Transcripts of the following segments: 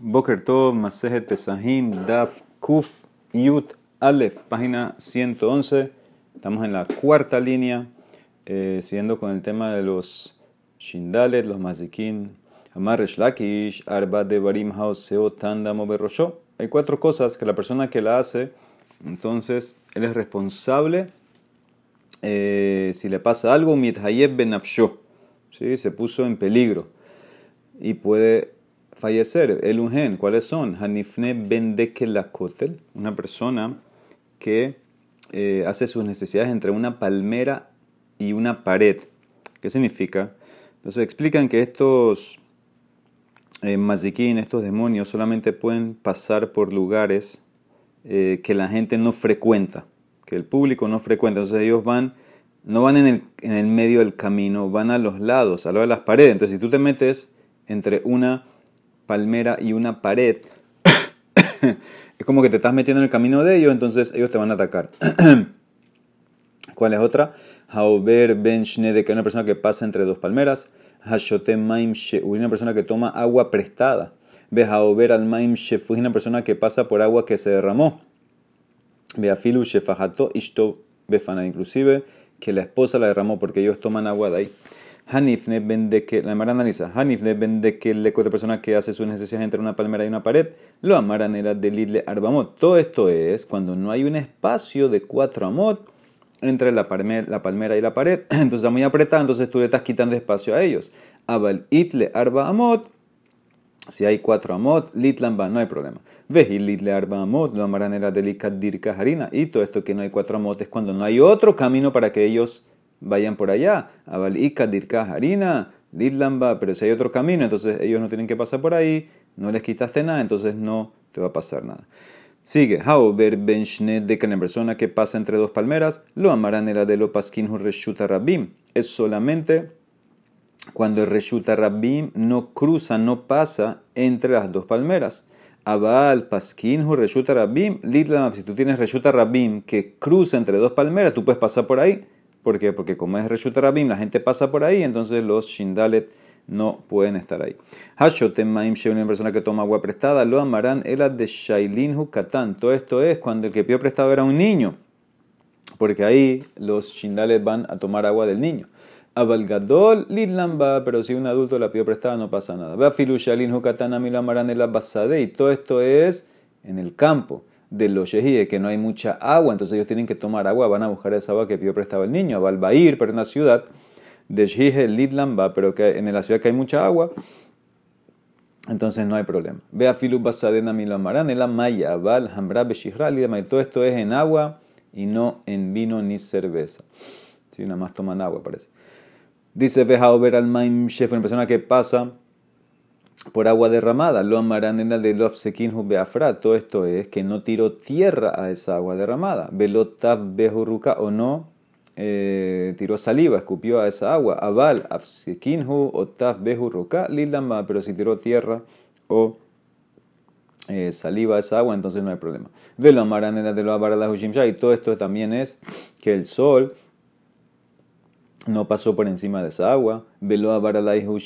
Boker Tov, Masejet Pesahim, Daf, Kuf, Yut, Aleph, página 111. Estamos en la cuarta línea, eh, siguiendo con el tema de los Shindalet, los Mazikin, Amar Lakish, Arba de Barim Haus, Seo Tanda Moberosho. Hay cuatro cosas que la persona que la hace, entonces él es responsable eh, si le pasa algo, Mithayeb Ben ¿sí? se puso en peligro y puede fallecer. El Ungen, ¿cuáles son? Hanifne Bendekelakotel, una persona que eh, hace sus necesidades entre una palmera y una pared. ¿Qué significa? Entonces explican que estos eh, mazikin, estos demonios, solamente pueden pasar por lugares eh, que la gente no frecuenta, que el público no frecuenta. Entonces ellos van, no van en el, en el medio del camino, van a los lados, a lo de las paredes. Entonces si tú te metes entre una palmera y una pared, es como que te estás metiendo en el camino de ellos, entonces ellos te van a atacar. ¿Cuál es otra? Hauber ben de que es una persona que pasa entre dos palmeras. Hashote maim una persona que toma agua prestada. Ve Hauber al maim shefu, una persona que pasa por agua que se derramó. Ve afilu shefahato ishto befana, inclusive que la esposa la derramó porque ellos toman agua de ahí. Hanifne vende que, la Emara analiza, Hanifne vende que le otra persona que hace sus necesidades entre una palmera y una pared, lo amaran era de lidle arbamot. Todo esto es cuando no hay un espacio de cuatro amot entre la palmera, y la pared, entonces está muy apretada, entonces tú le estás quitando espacio a ellos. Abal itle arba amot, si hay cuatro amot, litlamba, no hay problema. Veji litle arba amot, lo amaran era de dirka harina. Y todo esto que no hay cuatro amot es cuando no hay otro camino para que ellos vayan por allá. Abalika, Dirka, Harina, Lidlamba, pero si hay otro camino, entonces ellos no tienen que pasar por ahí, no les quitaste nada, entonces no te va a pasar nada. Sigue, Hauber Benchnet de la persona que pasa entre dos palmeras, lo amarán el adelo reshuta rabim. Es solamente cuando el reshuta rabim no cruza, no pasa entre las dos palmeras. Abal paskin reshuta rabim, lidlamba. Si tú tienes reshuta rabim que cruza entre dos palmeras, tú puedes pasar por ahí. ¿Por qué? Porque como es Reshut Rabim, la gente pasa por ahí, entonces los Shindalet no pueden estar ahí. Hashotem Maim una persona que toma agua prestada, lo amarán el de Shailin Hukatan. Todo esto es cuando el que pidió prestado era un niño, porque ahí los Shindalet van a tomar agua del niño. Abalgadol Lidlamba, pero si un adulto la pidió prestada no pasa nada. Bafilu Shailin Hukatan, a mí lo amarán el Basade, y todo esto es en el campo de los yehíes, que no hay mucha agua, entonces ellos tienen que tomar agua, van a buscar esa agua que pidió prestado el niño, a ir pero en una ciudad de Shihel Lidlamba, pero que en la ciudad que hay mucha agua, entonces no hay problema. Ve a Filu Basadena Milamaran, el Maya, Val, Hambra, y todo esto es en agua y no en vino ni cerveza. Si nada más toman agua, parece. Dice Vejaober al Maim Shef, una persona que pasa por agua derramada. Lo amarán en el de Beafra. Todo esto es que no tiró tierra a esa agua derramada. Velotav Bejuruka o no eh, tiró saliva, escupió a esa agua. Aval Afsekinhu o Tav Bejuruka Lilama. Pero si tiró tierra o eh, saliva a esa agua, entonces no hay problema. Velo amarán en de lo Y todo esto también es que el sol no pasó por encima de esa agua. Velo abaralaihu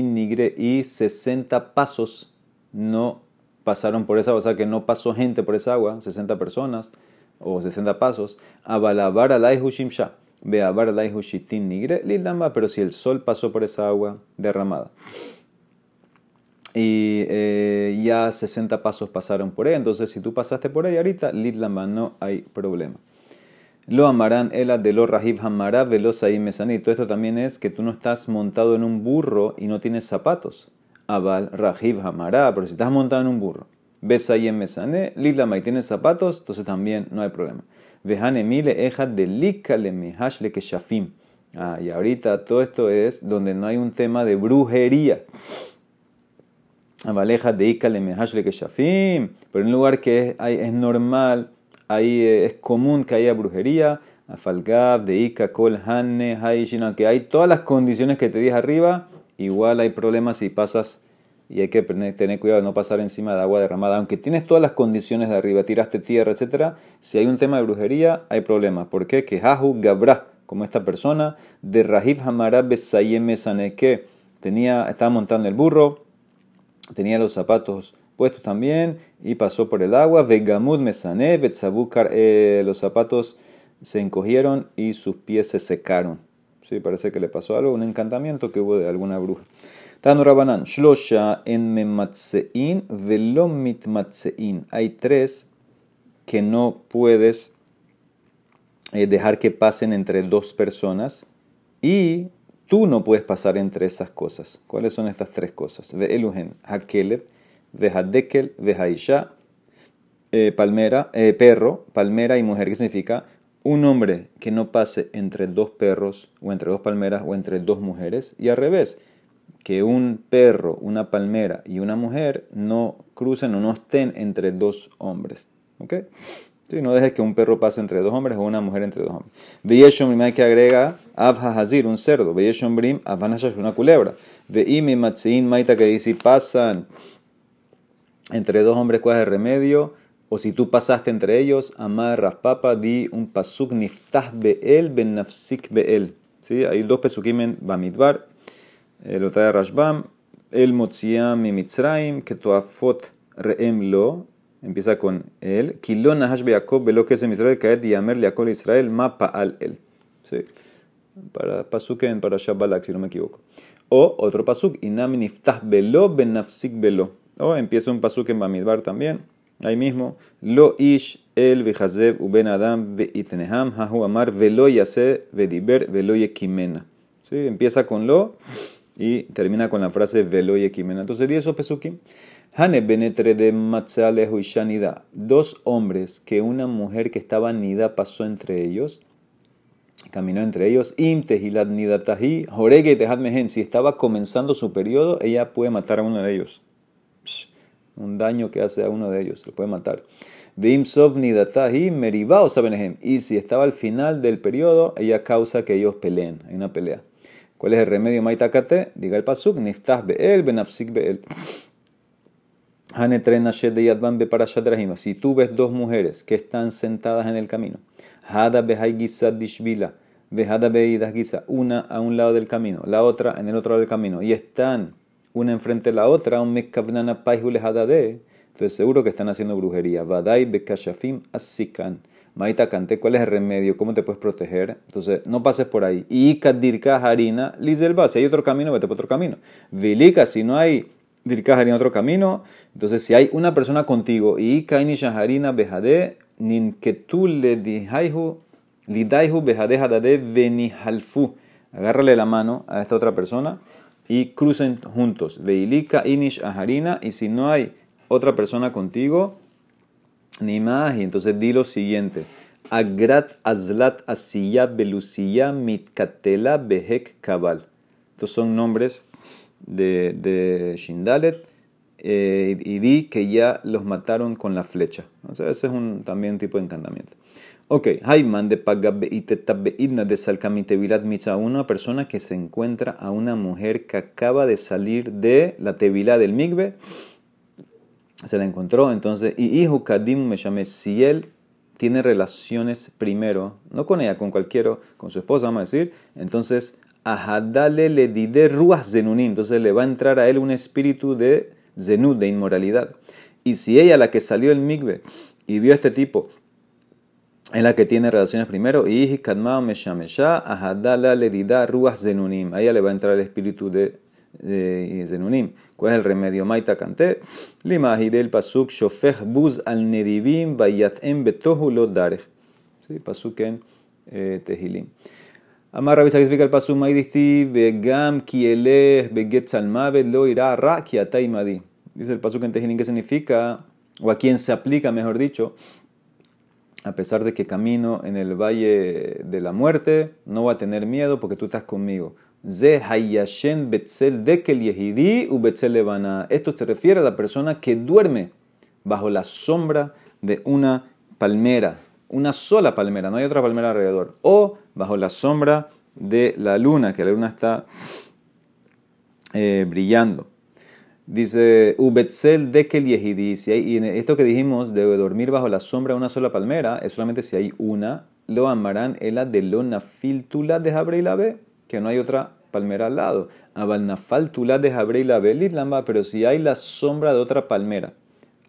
nigre y 60 pasos no pasaron por esa agua, o sea que no pasó gente por esa agua, 60 personas o 60 pasos. Abalabar alaihu shimsha. Ve abaralaihu shitin nigre lilamba, pero si el sol pasó por esa agua derramada. Y eh, ya 60 pasos pasaron por ella, entonces si tú pasaste por ahí ahorita, lilamba, no hay problema. Lo amarán ela de lo rajiv hamara velo saim. Todo esto también es que tú no estás montado en un burro y no tienes zapatos. Abal rajiv hamara, pero si estás montado en un burro. Besayem mesane, lilama y tienes zapatos, entonces también no hay problema. Vejane mile eja de likale mehashle que shafim. Ah, y ahorita todo esto es donde no hay un tema de brujería. Abaleja de ikale mehashle que shafim. Pero en un lugar que es normal ahí eh, es común que haya brujería, afalgab, deika, kol, hanne, haishina, que hay todas las condiciones que te dije arriba, igual hay problemas si pasas y hay que tener cuidado de no pasar encima de agua derramada. Aunque tienes todas las condiciones de arriba, tiraste tierra, etc., si hay un tema de brujería, hay problemas. ¿Por qué? Que Jahu Gabra, como esta persona, de Rahib Hamarab Besayem tenía, estaba montando el burro, tenía los zapatos puestos también y pasó por el agua. Vegamud mesane, betzabukar, eh, los zapatos se encogieron y sus pies se secaron. Sí, parece que le pasó algo, un encantamiento que hubo de alguna bruja. Tanu Rabanan, Shlosha en mematsein velom mitmatsein. Hay tres que no puedes eh, dejar que pasen entre dos personas y tú no puedes pasar entre esas cosas. ¿Cuáles son estas tres cosas? Ve elugen, vehadekel, vehaisha, eh, palmera, eh, perro, palmera y mujer. ¿Qué significa? Un hombre que no pase entre dos perros o entre dos palmeras o entre dos mujeres y al revés que un perro, una palmera y una mujer no crucen o no estén entre dos hombres. ¿Ok? no dejes que un perro pase entre dos hombres o una mujer entre dos hombres. Veyeshom hay que agrega Abha Hazir, un cerdo. Veyeshom Brim, una culebra. Veimi Matzein Maita que dice pasan entre dos hombres, ¿cuál es el remedio? O si tú pasaste entre ellos, Amar Raspapa, di un pasuk niftah be'el ben nafsik be'el. ¿Sí? Hay dos pesukim en Bamidbar lo trae Rashbam, el Motziam mi Mitzraim, que toafot reem lo, empieza con él, Kilon Nahash velo que es en Israel, Kaed Leakol Israel, mapa al él. ¿Sí? Para Pasuk en para Shabbalak, si no me equivoco. O otro Pasuk, Inam Niftah Belo Ben Nafsik Belo. Empieza un Pasuk en Bamidbar también. Ahí mismo, Lo Ish El Vejazeb Uben Adam Veitneham Hahu Amar Velo Yase Vediber Velo Yekimena. ¿Sí? Empieza con Lo y termina con la frase velo y equimena. Entonces, di eso pesukim. Hane benetre de matzalehu y shanida. Dos hombres que una mujer que estaba nida pasó entre ellos. Caminó entre ellos. Im tehilat nidatahi. Jorege y mehen. Si estaba comenzando su periodo, ella puede matar a uno de ellos. Un daño que hace a uno de ellos. Lo puede matar. Y si estaba al final del periodo, ella causa que ellos peleen. Hay una pelea. ¿Cuál es el remedio maitakate? Diga el pasuk, niftah be'el, benafsik be'el. Si tú ves dos mujeres que están sentadas en el camino, hada una a un lado del camino, la otra en el otro lado del camino, y están una enfrente de la otra, un mekavnana de, entonces seguro que están haciendo brujería. Vadai bekashafim asikan. Maita canté, ¿cuál es el remedio? ¿Cómo te puedes proteger? Entonces, no pases por ahí. Y dirka harina, lizelba. Si hay otro camino, vete por otro camino. Vilika, si no hay dirka harina otro camino, entonces si hay una persona contigo y kaini shaharina behade, nin que tú le dihaihu, lidaihu behade hadade venihalfu. Agárrale la mano a esta otra persona y crucen juntos. Veilika inish aharina. Y si no hay otra persona contigo, ni más. Y entonces di lo siguiente. Agrat azlat asiya belusiya mitkatela behek kabal. Estos son nombres de, de Shindalet. Eh, y di que ya los mataron con la flecha. O sea, ese es un, también un tipo de encantamiento. Ok, Haiman de Pagabeidna de Salkamitevilat Mitza, una persona que se encuentra a una mujer que acaba de salir de la Tevilá del Migbe. Se la encontró, entonces, y hijo Kadim me llamé, si él tiene relaciones primero, no con ella, con cualquiera, con su esposa, vamos a decir, entonces, ajadale le de ruas zenunim, entonces le va a entrar a él un espíritu de zenud, de inmoralidad. Y si ella, la que salió el migbe, y vio a este tipo, es la que tiene relaciones primero, y kadma me ya ajadala le dida ruas zenunim, a ella le va a entrar el espíritu de, zenunim. ¿Cuál es el remedio? Maita canté. Lima del pasuk shofech buz al nedivim vayatem betohu lo darech. Sí, pasuk en eh, Tehilim. Amar Rabbi significa el pasuk maidisti vegam kieleh beget salmavet lo irá ra kiataimadi. Dice el pasuk en Tehilim que significa, o a quien se aplica, mejor dicho, a pesar de que camino en el valle de la muerte, no va a tener miedo porque tú estás conmigo. Esto se refiere a la persona que duerme bajo la sombra de una palmera, una sola palmera, no hay otra palmera alrededor, o bajo la sombra de la luna, que la luna está eh, brillando. Dice, Ubetzel Dekel Yehidi. Si y esto que dijimos, debe dormir bajo la sombra de una sola palmera, es solamente si hay una, lo amarán ela de lona filtula de Jabre que no hay otra palmera al lado. Abalnafal tulá de Jabrei la Belit lamba, pero si hay la sombra de otra palmera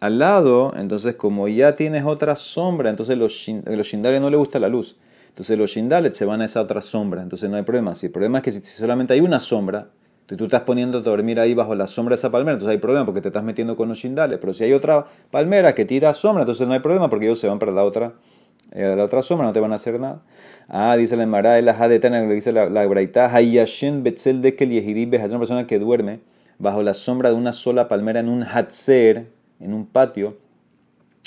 al lado, entonces como ya tienes otra sombra, entonces los, los shindales no le gusta la luz. Entonces los shindales se van a esa otra sombra, entonces no hay problema. Si el problema es que si, solamente hay una sombra, si tú estás poniendo a dormir ahí bajo la sombra de esa palmera, entonces hay problema porque te estás metiendo con los shindales. Pero si hay otra palmera que tira sombra, entonces no hay problema porque ellos se van para la otra, eh, la otra sombra, no te van a hacer nada. Ah, dice la Emara, el le dice la, la Braita, Hayashen Betzel de que es una persona que duerme bajo la sombra de una sola palmera en un Hatzer, en un patio,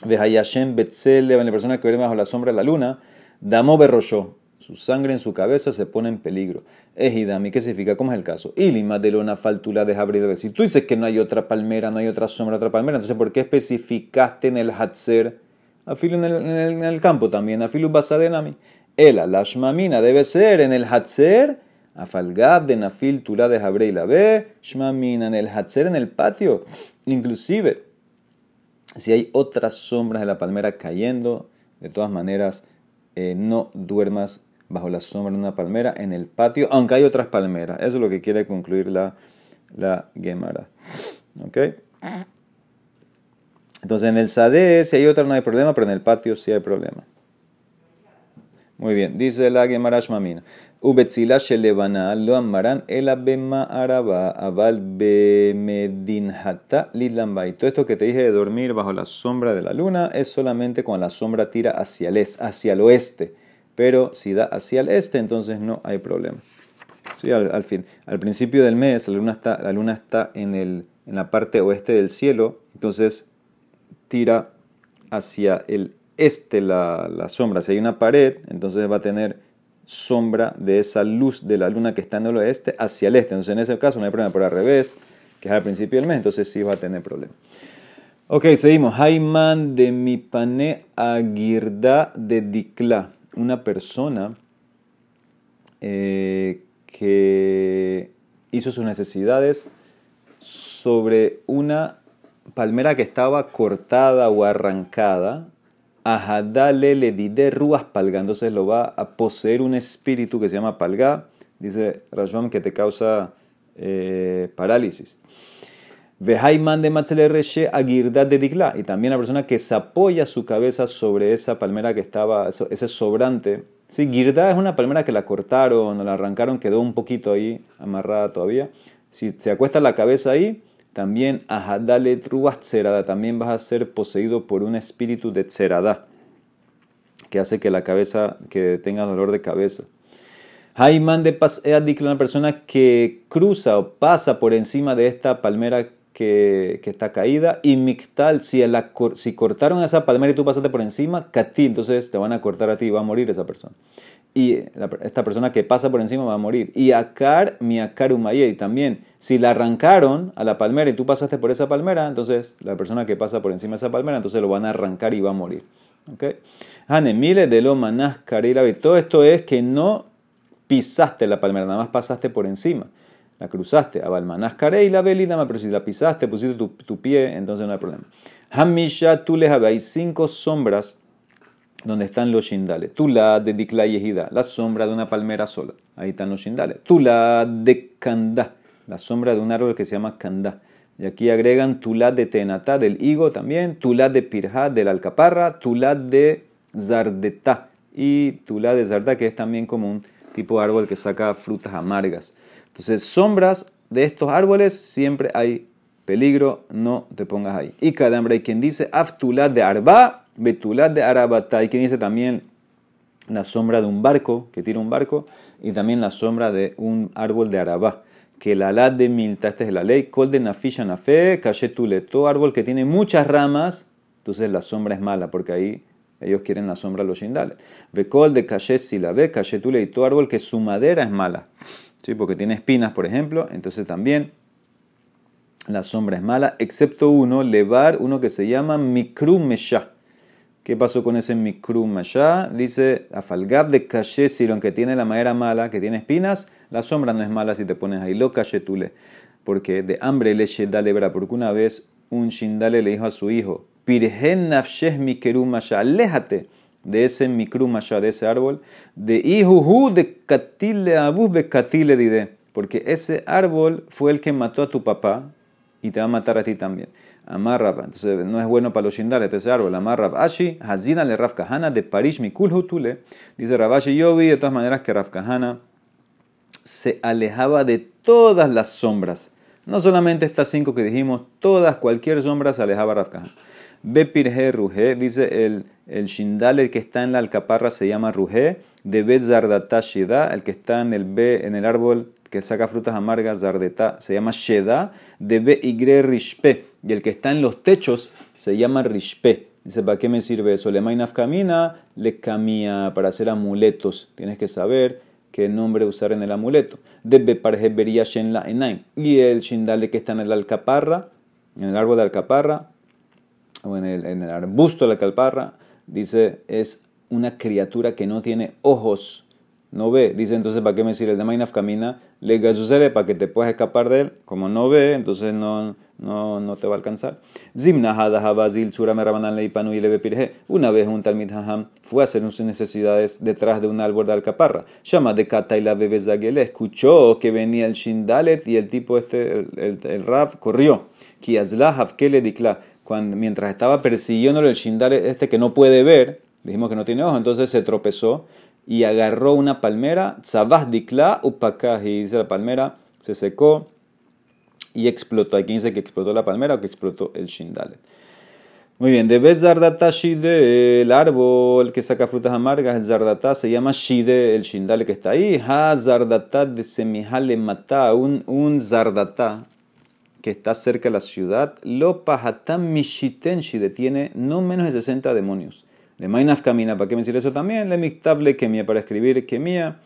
de Hayashem Betzel, la persona que duerme bajo la sombra de la luna, Damo Berroshó, su sangre en su cabeza se pone en peligro. Ejidami, ¿qué significa? ¿Cómo es el caso? Ilima de lona faltula de Jabril. Si tú dices que no hay otra palmera, no hay otra sombra, otra palmera, entonces ¿por qué especificaste en el Hatzer? Afilo en el, el, campo también, afilu basadenami. Ela, la shmamina debe ser en el Hatzer, afalgab de nafil tula de Jabril. Ve, shmamina en el Hatzer, en el patio. Inclusive, si hay otras sombras de la palmera cayendo, de todas maneras, eh, no duermas bajo la sombra de una palmera en el patio, aunque hay otras palmeras. Eso es lo que quiere concluir la, la Gemara. ¿Ok? Entonces en el Sade, si hay otra no hay problema, pero en el patio sí hay problema. Muy bien, dice la Gemara Shmamina. Ubetzila shelevana lo amaran el abema araba abal bemedinhata lidlambay. Todo esto que te dije de dormir bajo la sombra de la luna es solamente cuando la sombra tira hacia el, hacia el oeste. Pero si da hacia el este, entonces no hay problema. Sí, al, fin, al principio del mes, la luna está, en, la parte oeste del cielo, entonces tira hacia el este la, sombra. Si hay una pared, entonces va a tener sombra de esa luz de la luna que está en el oeste hacia el este. Entonces en ese caso no hay problema, pero al revés, que es al principio del mes, entonces sí va a tener problema. Ok, seguimos. Jaiman de Mipane Agirda de Dikla. Una persona eh, que hizo sus necesidades sobre una palmera que estaba cortada o arrancada Ajadale le de ruas palga. Entonces lo va a poseer un espíritu que se llama palga. Dice Rashbam que te causa eh, parálisis. Vehaiman de Reshe Agirda de Digla. Y también la persona que se apoya su cabeza sobre esa palmera que estaba, ese sobrante. Sí, Girda es una palmera que la cortaron o la arrancaron, quedó un poquito ahí amarrada todavía. Si se acuesta la cabeza ahí, también Ahadale Ruach Tserada, también vas a ser poseído por un espíritu de Tserada, que hace que la cabeza, que tenga dolor de cabeza. Jaiman de Paseadik, una persona que cruza o pasa por encima de esta palmera que, está caída. Y Mictal, si, si cortaron esa palmera y tú pasaste por encima, Kati, entonces te van a cortar a ti y va a morir esa persona y esta persona que pasa por encima va a morir. Y Akar, mi Akar y también, si la arrancaron a la palmera y tú pasaste por esa palmera, entonces la persona que pasa por encima de esa palmera, entonces lo van a arrancar y va a morir. ¿Ok? Mile de lo manás Todo esto es que no pisaste la palmera, nada más pasaste por encima. La cruzaste. a Balmanás la Belidama, pero si la pisaste, pusiste tu, tu, pie, entonces no hay problema. Hamisha, les hay cinco sombras donde están los shindales. Tula de Dikla Yehida, la sombra de una palmera sola. Ahí están los shindales. Tula de Kanda, la sombra de un árbol que se llama Kanda. Y aquí agregan Tula de Tenata, del higo también. Tula de Pirja, del alcaparra. Tula de Zardeta. Y Tula de Zarda, que es también como un tipo de árbol que saca frutas amargas. Entonces, sombras de estos árboles siempre hay peligro, no te pongas ahí. Y cada hombre hay quien dice, Aftula de Arba, Betulat de Arabata, y quien dice también la sombra de un barco, que tira un barco, y también la sombra de un árbol de Arabá. Que la alad de milta, esta es la ley, col de nafisha nafe, todo árbol que tiene muchas ramas, entonces la sombra es mala, porque ahí ellos quieren la sombra de los shindales. col de cachet si la ve, cachetule, y todo árbol que su madera es mala, ¿sí? porque tiene espinas, por ejemplo, entonces también la sombra es mala, excepto uno, levar, uno que se llama mikrumesha ¿Qué pasó con ese mikrum allá? Dice, afalgab de caché, si lo que tiene la madera mala, que tiene espinas, la sombra no es mala si te pones ahí, lo tule. Porque de hambre le lebra, porque una vez un shindale le dijo a su hijo, pirhen nafshes mikerum allá, aléjate de ese mikrum allá, de ese árbol, de ihuhu de katile abus be katile dide, porque ese árbol fue el que mató a tu papá y te va a matar a ti también. Amarrab, entonces no es bueno para los shindales ese árbol. Amarrab Ashi, Hazina le Rav Kahana de Parish Mikul Hutule. Dice Rabashi, yo vi de todas maneras que Rav Kahana se alejaba de todas las sombras. No solamente estas cinco que dijimos, todas, cualquier sombra se alejaba Rav Kahana. Bepirhe Ruhe, dice el, el shindale que está en la alcaparra se llama Ruhe. De Bezardata Shida, el que está en el B, en el árbol que saca frutas amargas, Zardeta, se llama Sheda. De Be Igre Rishpe y el que está en los techos se llama rishpe. Dice, ¿para qué me sirve eso? Le camina, le camia para hacer amuletos. Tienes que saber qué nombre usar en el amuleto. Debe en la enaim. Y el shindale que está en el alcaparra, en el árbol de alcaparra, o en el, arbusto de la alcaparra, dice, es una criatura que no tiene ojos no ve. Dice entonces, ¿para qué me sirve el de Mainaf camina? Le sucede para que te puedas escapar de él. Como no ve, entonces no, no, no te va a alcanzar. Una vez un Talmid Haham fue a hacer sus necesidades detrás de un árbol de alcaparra. Llama de Kata y la bebé Escuchó que venía el Shindalet y el tipo este, el, el, Rab, corrió. dikla. Mientras estaba persiguiéndolo el Shindalet este que no puede ver, dijimos que no tiene ojos, entonces se tropezó y agarró una palmera, tzabah dikla upakahi, dice la palmera, se secó y explotó. Aquí dice que explotó la palmera o que explotó el shindale. Muy bien, de vez zardata shide, el árbol que saca frutas amargas, el zardata se llama shide, el shindale que está ahí. Ha zardata de semihale mata, un, un zardata que está cerca de la ciudad. Lo pahatam mishiten shide, tiene no menos de 60 demonios. De Mainaf Camina, ¿para qué me sirve eso también? Le mictable kemia, para escribir kemia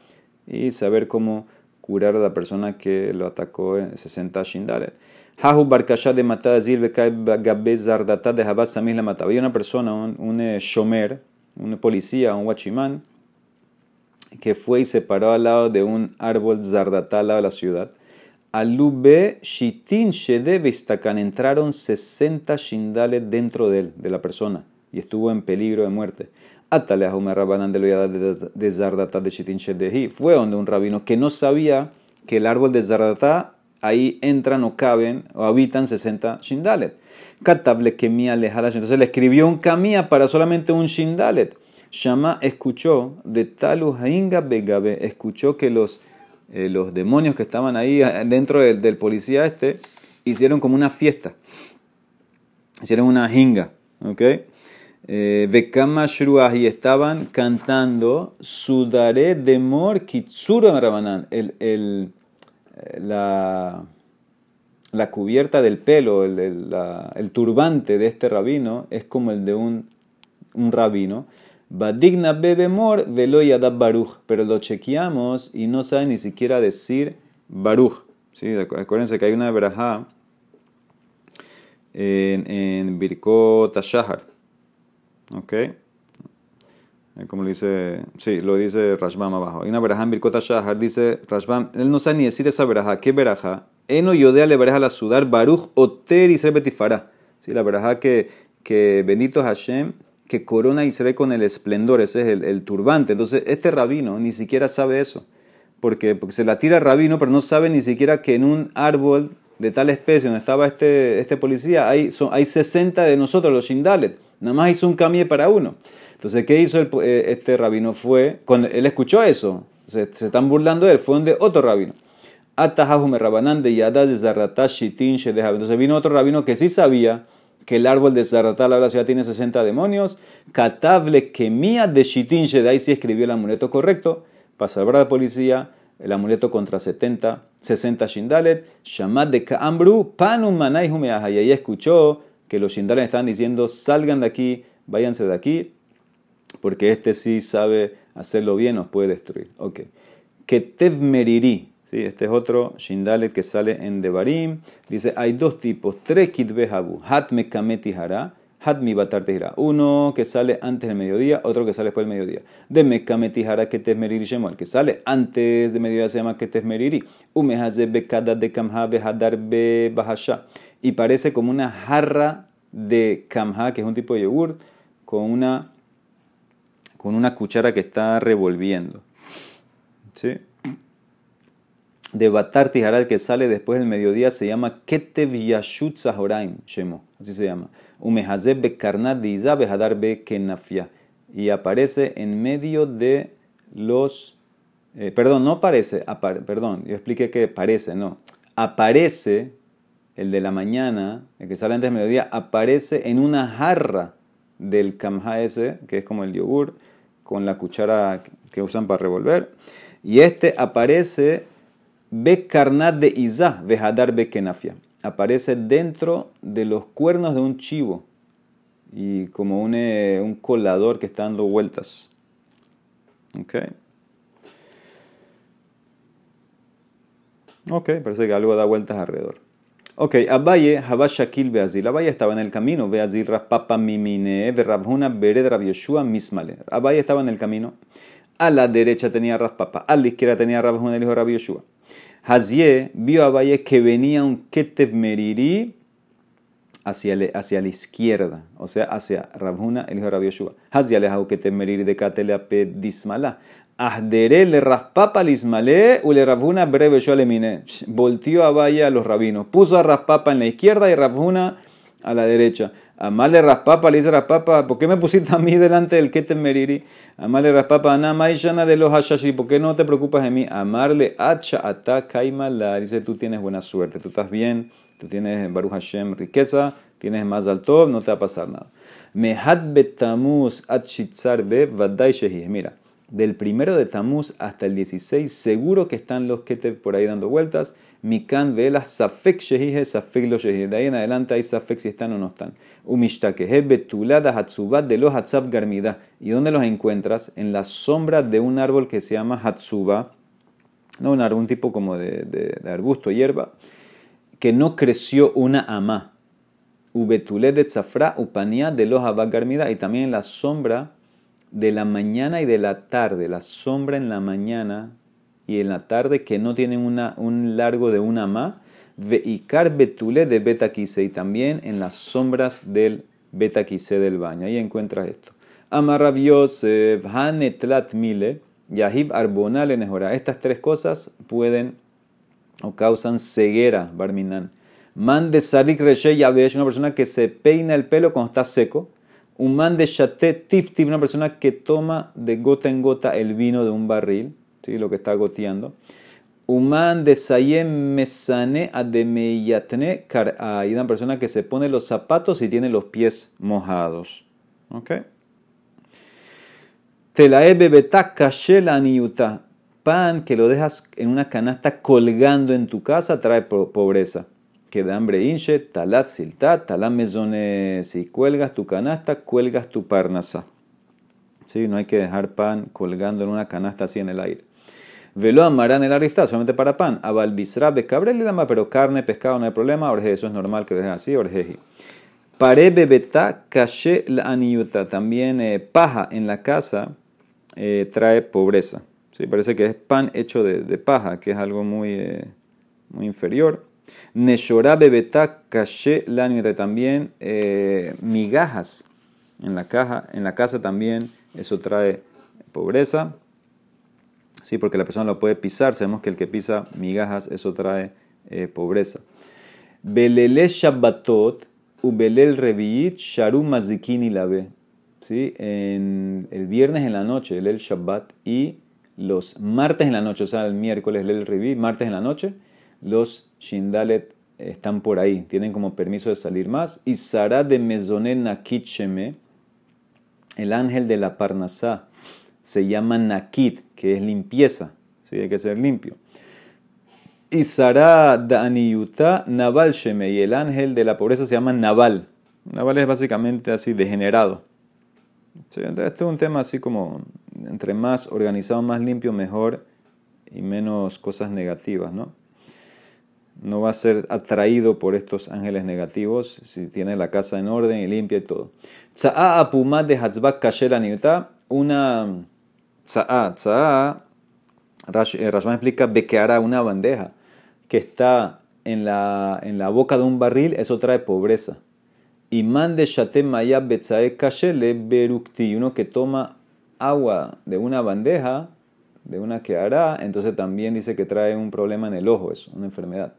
y saber cómo curar a la persona que lo atacó en 60 shindalet. Hahu barkasha de matada zil gabe zardata de habat la mataba. Una persona, un, un eh, shomer, un policía, un guachimán, que fue y se paró al lado de un árbol zardata de la ciudad. Alube shitin shede vistakan. Entraron 60 shindales dentro de él, de la persona y estuvo en peligro de muerte. de Zardata de Shitin Shedehi. Fue donde un rabino que no sabía que el árbol de Zardata ahí entran o caben o habitan 60 Shindalet. Katable Kemia Entonces le escribió un Kamia para solamente un Shindalet. Shama escuchó de Talu Hainga Begabe, escuchó que los, eh, los demonios que estaban ahí eh, dentro del, policía este hicieron como una fiesta. Hicieron una jinga. ¿ok?, Vekama eh, y estaban cantando Sudare de Mor Kitsura Rabanan, el, el, la, la cubierta del pelo, el, el, turbante de este rabino es como el de un, un rabino. Badigna Bebemor Velo Yadab Baruch, pero lo chequeamos y no sabe ni siquiera decir Baruch. ¿Sí? Acuérdense que hay una verajá en, en Birkot Ashahar ¿Ok? Eh, como lo dice, sí, lo dice Rashbam abajo. Hay una verajá en Birkota Shahar, dice Rashbam, él no sabe ni decir esa verajá. ¿Qué verajá? Eno yodea le verajá la sudar, Baruch Oter Israel Betifara. Sí, la verajá que, que bendito Hashem, que corona a Israel con el esplendor, ese es el, el, turbante. Entonces, este rabino ni siquiera sabe eso. Porque, porque se la tira rabino, pero no sabe ni siquiera que en un árbol de tal especie donde estaba este, este policía hay, son, hay 60 de nosotros, los Shindalet. Nada más hizo un camie para uno. Entonces, ¿qué hizo eh, este rabino? Fue, cuando él escuchó eso, se, están burlando de él, fue donde otro rabino. Atahajume Rabanán de Yada de Zarratá Shitin Entonces vino otro rabino que sí sabía que el árbol de Zarratá, la ciudad, tiene 60 demonios. Catable Kemia de Shitin de ahí sí escribió el amuleto correcto para salvar a la policía. El amuleto contra 70, 60 Shindalet. Shamad de Kaambru, Panum Manay Y ahí escuchó que los shindales están diciendo salgan de aquí, váyanse de aquí, porque este sí sabe hacerlo bien, nos puede destruir. Ok. Ketev Meriri, este es otro shindalet que sale en Devarim. Dice, hay dos tipos, tres kitbehabu, hat mekameti hara, hat mi Uno que sale antes del mediodía, otro que sale después del mediodía. De mekameti hara ketev meriri que sale antes del mediodía se llama ketev meriri. Umehaze de kamha behadar be bahasha y parece como una jarra de kamha, que es un tipo de yogur, con una, con una cuchara que está revolviendo. ¿Sí? De Batar Tijaral que sale después del mediodía se llama Ketev Yashut Zahoraim, Shemo, así se llama. Umehazeb Bekarnat Kenafia. Y aparece en medio de los. Eh, perdón, no aparece, perdón, yo expliqué que parece, no. Aparece, el de la mañana, el que sale antes del mediodía, aparece en una jarra del kamha que es como el yogur, con la cuchara que usan para revolver. Y este aparece Bekarnat de Izah, Vehadar Bekenafia. Aparece dentro de los cuernos de un chivo y como un, eh, un colador que está dando vueltas. Ok. Ok, parece que algo da vueltas alrededor. Ok, Abaye, Habashakil Beazil. Abaye estaba en el camino. Beazil, Rapapa Mimine, Berabhuna, Bered, Rabioshua, Mismale. Abaye estaba en el camino. A la derecha tenía Raspapa, a la izquierda tenía Rabhuna, el hijo de Rabioshua. Hazie vio a Valle que venía un Ketev Meriri hacia, hacia la izquierda, o sea, hacia Rabhuna, el hijo de Rabbi Yeshua. Hazie alejau Ketev Meriri de Kateleape dismala. Ahdere le raspapa lismale u le Rabhuna breve le mine. Volteó a Valle a los rabinos. Puso a Raspapa en la izquierda y Rabhuna a la derecha. Amarle raspapa, le dice raspapa, ¿por qué me pusiste a mí delante del Ketem Meriri? Amarle raspapa, Maishana de los hashashi, ¿por qué no te preocupas de mí? Amarle acha ata kaimala, dice tú tienes buena suerte, tú estás bien, tú tienes Baruch Hashem riqueza, tienes más alto, no te va a pasar nada. Mehad betamuz achitzar be vadai Mira, del primero de Tamuz hasta el 16, seguro que están los Ketev por ahí dando vueltas. Mikan vela safek shehije, safek lo shehije. De ahí en adelante hay safek si están o no están. Umishtake, betulada hatsubat de los hatzab garmida. ¿Y dónde los encuentras? En la sombra de un árbol que se llama hatsuba. No, un, árbol, un tipo como de, de, de arbusto, hierba, que no creció una ama. Ubetule de tzafra upania de los garmida. Y también en la sombra de la mañana y de la tarde. La sombra en la mañana y en la tarde que no tienen una, un largo de una ma, veikar betule de beta y también en las sombras del beta del baño. Ahí encuentras esto. Amarrab Yosef, Hanetlat Mile, Yahib Arbonal Enejora. Estas tres cosas pueden o causan ceguera, Barminan. Man de Sarik Reshe Yabesh, una persona que se peina el pelo cuando está seco. Un man de Shatet Tiftif, una persona que toma de gota en gota el vino de un barril. ¿Sí? lo que está goteando. Uman de Sayem Mesane Ademeyatne Hay una persona que se pone los zapatos y tiene los pies mojados. ¿Ok? Telae kashela niuta. Pan que lo dejas en una canasta colgando en tu casa trae pobreza. Que de hambre inche, talat siltat, talat mezone. Si cuelgas tu canasta, cuelgas tu parnasa. ¿Sí? No hay que dejar pan colgando en una canasta así en el aire. Velo amarán el arifta, solamente para pan. Abalbisra cabrel dama, pero carne, pescado no hay problema. Orje, eso es normal que dejen así, orjeji. Pare bebeta caché la aniyuta. También eh, paja en la casa eh, trae pobreza. ¿Sí? Parece que es pan hecho de, paja, que es algo muy, eh, muy inferior. Neshora bebeta caché la aniyuta. También migajas en la, caja, en la casa también, eso trae pobreza. Sí, porque la persona lo puede pisar. Sabemos que el que pisa migajas, eso trae eh, pobreza. Belele Shabbatot, Ubelel Reviit, Sharum Mazikini Labe. ¿Sí? En el viernes en la noche, el Shabbat, y los martes en la noche, o sea, el miércoles, el Reviit, martes en la noche, los Shindalet están por ahí, tienen como permiso de salir más. Y Sara de Mezonen Nakit el ángel de la Parnasá, se llama Nakit, que es limpieza, ¿sí? hay que ser limpio. Y Sara Daniyuta Naval Sheme, y el ángel de la pobreza se llama Naval. Naval es básicamente así, degenerado. entonces, esto es un tema así como, entre más organizado, más limpio, mejor y menos cosas negativas, ¿no? No va a ser atraído por estos ángeles negativos si tiene la casa en orden y limpia y todo. Tza'a apumad de Hatzbak Kasher una Tza'a, tza'a, eh, Rashman explica bequeara una bandeja que está en la, en la boca de un barril, eso trae pobreza. Y mande shate maya betzae kashele berukti, uno que toma agua de una bandeja de una que hará, entonces también dice que trae un problema en el ojo, eso, una enfermedad.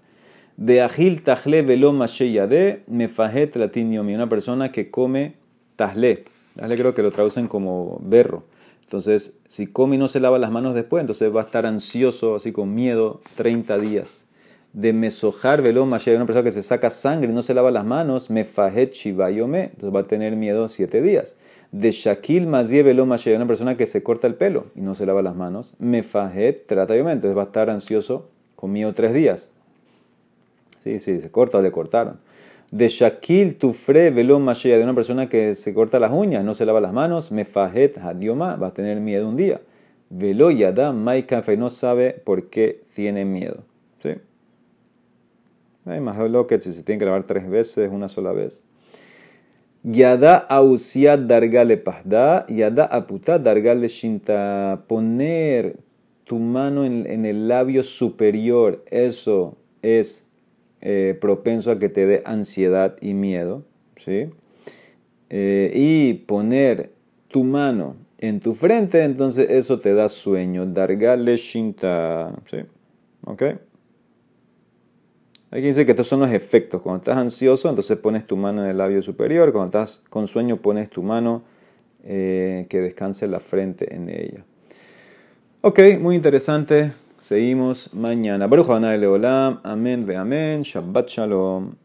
De agil tajle velo de mefajet latiniomi, una persona que come tajle. Tajle creo que lo traducen como berro. Entonces, si come y no se lava las manos después, entonces va a estar ansioso, así con miedo, 30 días. De mesojar velo de una persona que se saca sangre y no se lava las manos, mefajet shivayome, entonces va a tener miedo 7 días de Shakil Mazie Velo una persona que se corta el pelo y no se lava las manos, Mefajet trata entonces va a estar ansioso conmigo tres días. Sí, sí, se corta le cortaron. De Shakil Tufre Velo de una persona que se corta las uñas, no se lava las manos, Mefajet Hadioma, va a tener miedo un día. Velo Yada Maika no sabe por qué tiene miedo. ¿Sí? Más lo que si se tiene que lavar tres veces, una sola vez. Yada ausiat dargale pahda, yada aputa dargale shinta. Poner tu mano en, el labio superior, eso es eh, propenso a que te dé ansiedad y miedo. ¿sí? Eh, y poner tu mano en tu frente, entonces eso te da sueño. Dargale shinta. ¿sí? ¿Ok? Aquí dice que estos son los efectos. Cuando estás ansioso, entonces pones tu mano en el labio superior. Cuando estás con sueño, pones tu mano eh, que descanse la frente en ella. Ok, muy interesante. Seguimos mañana. Baruch Leolam. Amén ve amén. Shabbat shalom.